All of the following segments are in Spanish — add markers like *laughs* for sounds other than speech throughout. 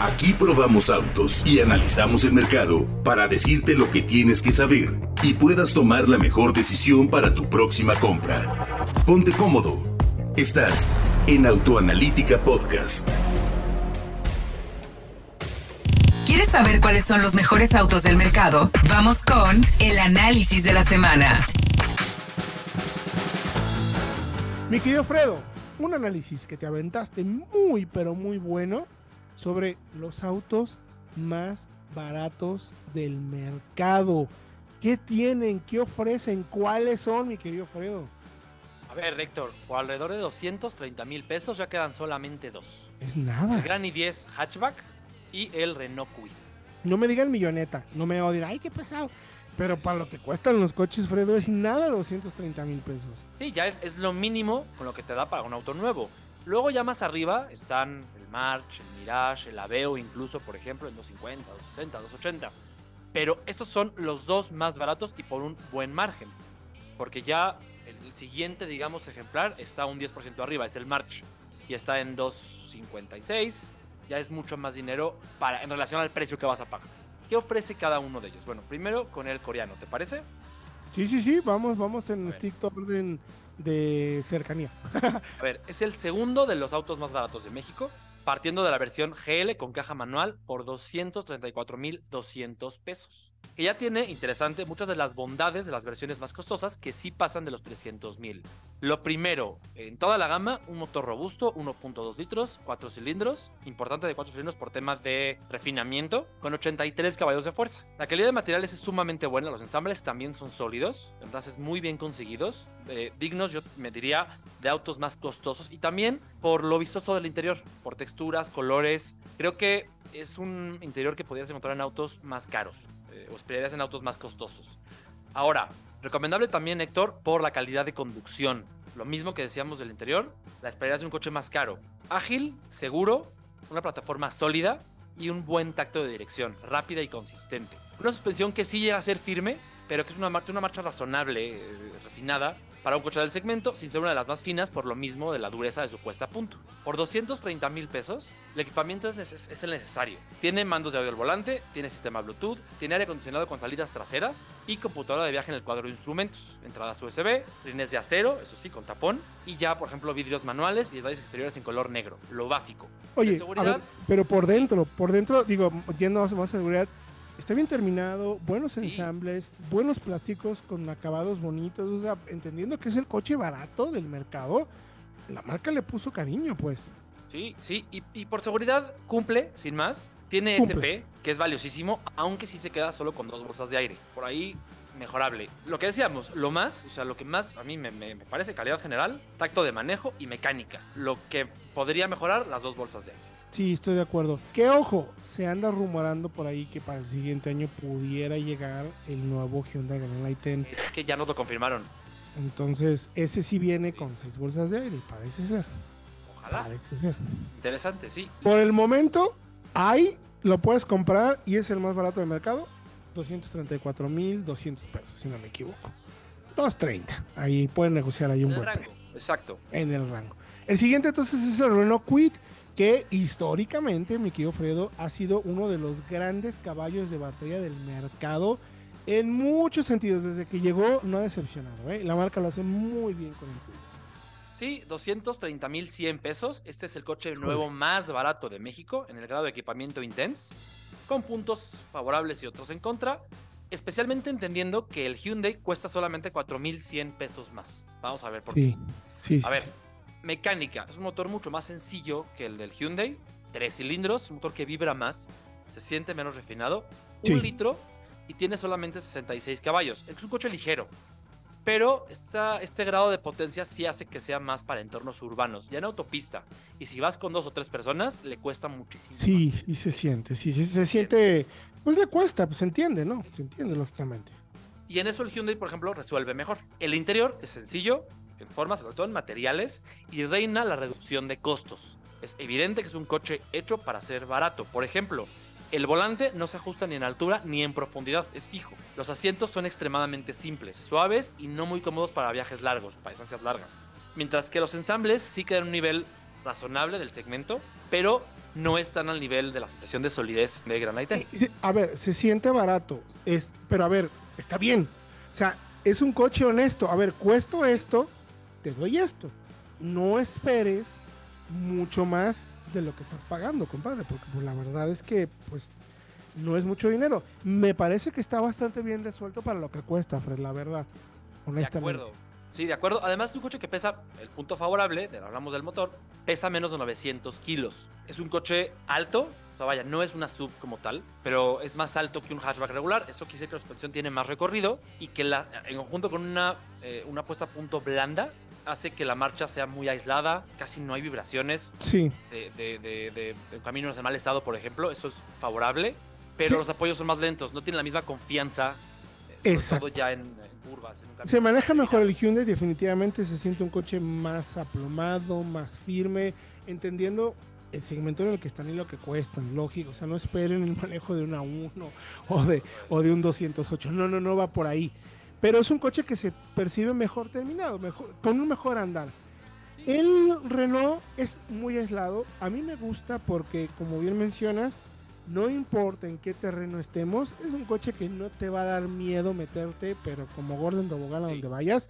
Aquí probamos autos y analizamos el mercado para decirte lo que tienes que saber y puedas tomar la mejor decisión para tu próxima compra. Ponte cómodo. Estás en Autoanalítica Podcast. ¿Quieres saber cuáles son los mejores autos del mercado? Vamos con el análisis de la semana. Mi querido Fredo, un análisis que te aventaste muy pero muy bueno sobre los autos más baratos del mercado. ¿Qué tienen? ¿Qué ofrecen? ¿Cuáles son, mi querido Fredo? A ver, Héctor, por alrededor de 230 mil pesos ya quedan solamente dos. Es nada. El Gran i10 Hatchback y el Renault Kwid. No me digan milloneta, no me odien, ay, qué pesado. Pero para lo que cuestan los coches, Fredo, es nada 230 mil pesos. Sí, ya es, es lo mínimo con lo que te da para un auto nuevo. Luego ya más arriba están el March, el Mirage, el Aveo, incluso, por ejemplo, en 250, 260, 280. Pero estos son los dos más baratos y por un buen margen. Porque ya el siguiente, digamos, ejemplar está un 10% arriba, es el March. Y está en 256. Ya es mucho más dinero para, en relación al precio que vas a pagar. ¿Qué ofrece cada uno de ellos? Bueno, primero con el coreano, ¿te parece? Sí, sí, sí, vamos, vamos en estricto orden de cercanía. *laughs* A ver, es el segundo de los autos más baratos de México, partiendo de la versión GL con caja manual por 234.200 pesos. Que ya tiene, interesante, muchas de las bondades de las versiones más costosas que sí pasan de los 300.000. Lo primero, en toda la gama, un motor robusto, 1.2 litros, 4 cilindros, importante de 4 cilindros por tema de refinamiento, con 83 caballos de fuerza. La calidad de materiales es sumamente buena, los ensambles también son sólidos, entonces muy bien conseguidos, eh, dignos, yo me diría, de autos más costosos y también por lo vistoso del interior, por texturas, colores. Creo que es un interior que podrías encontrar en autos más caros eh, o esperarías en autos más costosos. Ahora, recomendable también, Héctor, por la calidad de conducción. Lo mismo que decíamos del interior, la esperarías de un coche más caro. Ágil, seguro, una plataforma sólida y un buen tacto de dirección, rápida y consistente. Una suspensión que sí llega a ser firme, pero que es una marcha, una marcha razonable, eh, refinada, para un coche del segmento, sin ser una de las más finas por lo mismo de la dureza de su puesta a punto. Por 230 mil pesos, el equipamiento es, el necesario. Tiene mandos de audio al volante, tiene sistema Bluetooth, tiene aire acondicionado con salidas traseras y computadora de viaje en el cuadro de instrumentos, entradas USB, rines de acero, eso sí, con tapón, y ya, por ejemplo, vidrios manuales y detalles exteriores en color negro, lo básico. Oye, seguridad, a ver, pero por dentro, por dentro, digo, yendo más, más seguridad, está bien terminado, buenos sí. ensambles, buenos plásticos con acabados bonitos, o sea, entendiendo que es el coche barato del mercado, la marca le puso cariño, pues. Sí, sí, y, y por seguridad cumple, sin más. Tiene cumple. SP, que es valiosísimo, aunque sí se queda solo con dos bolsas de aire. Por ahí, mejorable. Lo que decíamos, lo más, o sea, lo que más a mí me, me, me parece calidad general, tacto de manejo y mecánica. Lo que podría mejorar, las dos bolsas de aire. Sí, estoy de acuerdo. Que ojo, se anda rumorando por ahí que para el siguiente año pudiera llegar el nuevo Hyundai Grand Line 10. Es que ya nos lo confirmaron. Entonces, ese sí viene con seis bolsas de aire, parece ser. Ojalá. Parece ser. Interesante, sí. Por el momento, ahí lo puedes comprar y es el más barato del mercado. 234.200 pesos, si no me equivoco. 230. Ahí pueden negociar ahí un en buen rango, precio. Exacto. En el rango. El siguiente entonces es el Renault Kwid que históricamente, mi querido Fredo, ha sido uno de los grandes caballos de batalla del mercado en muchos sentidos. Desde que llegó, no ha decepcionado. ¿eh? La marca lo hace muy bien con el Kwid. Sí, 230.100 pesos. Este es el coche nuevo más barato de México en el grado de equipamiento Intense, con puntos favorables y otros en contra. Especialmente entendiendo que el Hyundai cuesta solamente 4.100 pesos más. Vamos a ver por sí, qué. Sí, a ver. Mecánica. Es un motor mucho más sencillo que el del Hyundai. Tres cilindros, un motor que vibra más, se siente menos refinado. Sí. Un litro y tiene solamente 66 caballos. Es un coche ligero. Pero esta, este grado de potencia sí hace que sea más para entornos urbanos, ya en autopista. Y si vas con dos o tres personas, le cuesta muchísimo. Sí, más. y se siente, sí, sí, se siente, pues le cuesta, pues se entiende, ¿no? Se entiende lógicamente. Y en eso el Hyundai, por ejemplo, resuelve mejor. El interior es sencillo, en forma, sobre todo en materiales, y reina la reducción de costos. Es evidente que es un coche hecho para ser barato. Por ejemplo, el volante no se ajusta ni en altura ni en profundidad, es fijo. Los asientos son extremadamente simples, suaves y no muy cómodos para viajes largos, para distancias largas. Mientras que los ensambles sí quedan en un nivel razonable del segmento, pero no están al nivel de la sensación de solidez de Granite. Eh, a ver, se siente barato, es, pero a ver, está bien. O sea, es un coche honesto. A ver, cuesto esto, te doy esto. No esperes mucho más de lo que estás pagando, compadre, porque pues, la verdad es que pues no es mucho dinero. Me parece que está bastante bien resuelto para lo que cuesta, Fred, la verdad. Honestamente. De acuerdo. Sí, de acuerdo. Además, es un coche que pesa, el punto favorable, hablamos del motor, pesa menos de 900 kilos. Es un coche alto, o sea, vaya, no es una sub como tal, pero es más alto que un hatchback regular. Eso quiere decir que la suspensión tiene más recorrido y que la, en conjunto con una, eh, una puesta a punto blanda, hace que la marcha sea muy aislada, casi no hay vibraciones. Sí. De, de, de, de, caminos en mal estado, por ejemplo, eso es favorable, pero los apoyos son más lentos, no tienen la misma confianza, eh, todo ya en, curvas. se maneja mejor el Hyundai, definitivamente se siente un coche más aplomado, más firme, entendiendo el segmento en el que están y lo que cuestan, lógico. O sea, no esperen el manejo de una 1 o de, o de un 208. No, no, no va por ahí. Pero es un coche que se percibe mejor terminado, mejor, con un mejor andar. El Renault es muy aislado. A mí me gusta porque, como bien mencionas, no importa en qué terreno estemos, es un coche que no te va a dar miedo meterte, pero como Gordon Tobogán a donde vayas,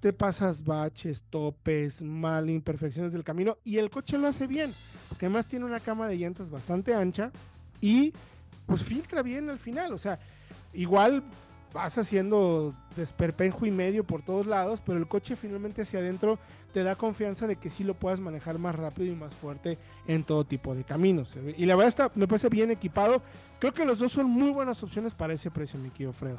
te pasas baches, topes, mal, imperfecciones del camino y el coche lo hace bien, porque además tiene una cama de llantas bastante ancha y pues filtra bien al final, o sea, igual vas haciendo desperpenjo y medio por todos lados, pero el coche finalmente hacia adentro te da confianza de que sí lo puedas manejar más rápido y más fuerte en todo tipo de caminos. Y la verdad está, me parece bien equipado. Creo que los dos son muy buenas opciones para ese precio, mi querido Fredo.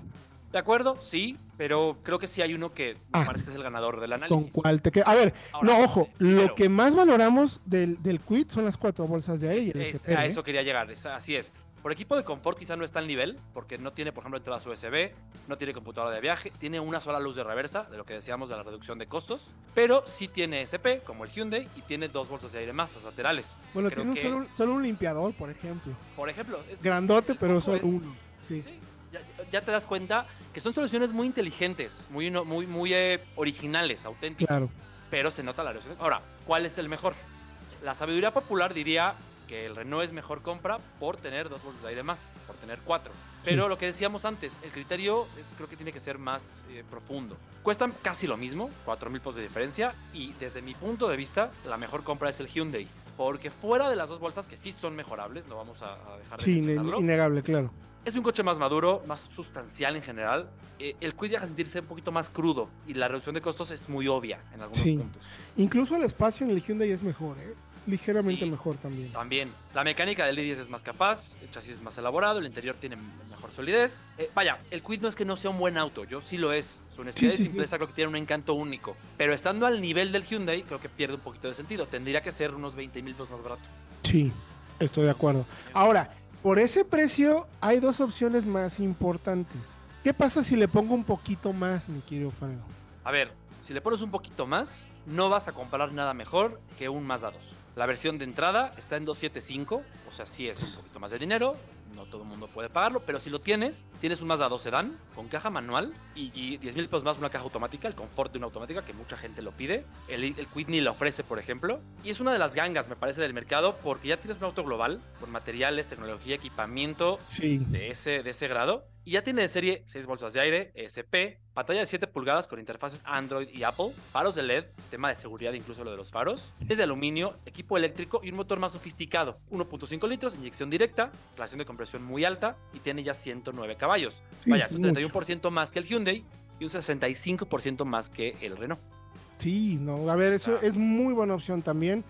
De acuerdo, sí, pero creo que sí hay uno que me ah. parece que es el ganador del análisis. ¿Con cuál te queda? A ver, no, ojo, lo que más valoramos del, del quit son las cuatro bolsas de aire. y a ¿eh? eso quería llegar, así es. Por equipo de confort quizá no está al nivel, porque no tiene, por ejemplo, entradas USB, no tiene computadora de viaje, tiene una sola luz de reversa, de lo que decíamos de la reducción de costos, pero sí tiene SP, como el Hyundai, y tiene dos bolsas de aire más, los laterales. Bueno, tiene solo, un, limpiador, por ejemplo. Por ejemplo. Es Grandote, pero solo uno. Sí. Ya, te das cuenta que son soluciones muy inteligentes, muy, muy, muy eh, originales, auténticas. Claro. Pero se nota la reducción. Ahora, ¿cuál es el mejor? La sabiduría popular diría que el Renault es mejor compra por tener dos bolsas de aire más, por tener cuatro. Pero lo que decíamos antes, el criterio es, creo que tiene que ser más eh, profundo. Cuestan casi lo mismo, 4 mil pesos de diferencia, y desde mi punto de vista, la mejor compra es el Hyundai. Porque fuera de las dos bolsas, que sí son mejorables, no vamos a, dejar de sí, innegable, claro. Es un coche más maduro, más sustancial en general. Eh, el Quid deja sentirse un poquito más crudo y la reducción de costos es muy obvia en algunos puntos. Incluso el espacio en el Hyundai es mejor, ¿eh? Ligeramente mejor también. También. La mecánica del i10 es más capaz, el chasis es más elaborado, el interior tiene mejor solidez. Eh, vaya, el Quid no es que no sea un buen auto, yo sí lo es. Su honestidad y simpleza creo que tiene un encanto único. Pero estando al nivel del Hyundai, creo que pierde un poquito de sentido. Tendría que ser unos 20 mil pesos más barato. Sí, estoy de acuerdo. Ahora, por ese precio hay dos opciones más importantes. ¿Qué pasa si le pongo un poquito más, mi querido Fredo? A ver, si le pones un poquito más, no vas a comprar nada mejor que un Mazda 2. La versión de entrada está en 275, o sea, sí es un poquito más de dinero, no todo el mundo puede pagarlo, pero si lo tienes, tienes un Mazda 2 Sedan con caja manual y, 10 mil pesos más una caja automática, el confort de una automática que mucha gente lo pide. El, el Quidney lo ofrece, por ejemplo, y es una de las gangas, me parece, del mercado porque ya tienes un auto global con materiales, tecnología, equipamiento de, ese, de ese grado y ya tiene de serie 6 bolsas de aire, ESP, pantalla de 7 pulgadas con interfaces Android y Apple, faros de LED, tema de seguridad incluso lo de los faros, es de aluminio, equipo eléctrico y un motor más sofisticado, 1.5 litros, inyección directa, relación de compresión muy alta y tiene ya 109 caballos. Vaya, es un 31% más que el Hyundai y un 65% más que el Renault. Sí, no, a ver, eso es muy buena opción también.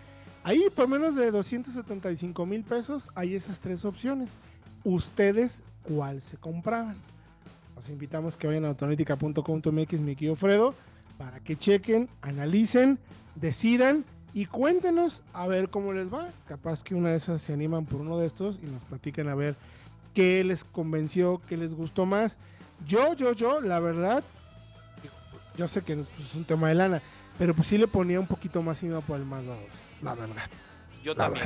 Ahí por menos de 275 mil pesos hay esas tres opciones. Ustedes cuál se compraban. Los invitamos que vayan a autonética.com.mx, mi querido Fredo, para que chequen, analicen, decidan y cuéntenos a ver cómo les va. Capaz que una de esas se animan por uno de estos y nos platican a ver qué les convenció, qué les gustó más. Yo, yo, yo, la verdad, yo sé que es un tema de lana, pero pues sí le ponía un poquito más encima por el más 2, la verdad. Yo también.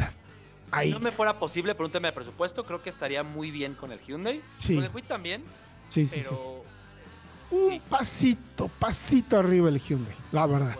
Si no me fuera posible por un tema de presupuesto, creo que estaría muy bien con el Hyundai. Sí. Con el Quid también. Sí, sí, pero... Un pasito, pasito arriba el Hyundai, la verdad.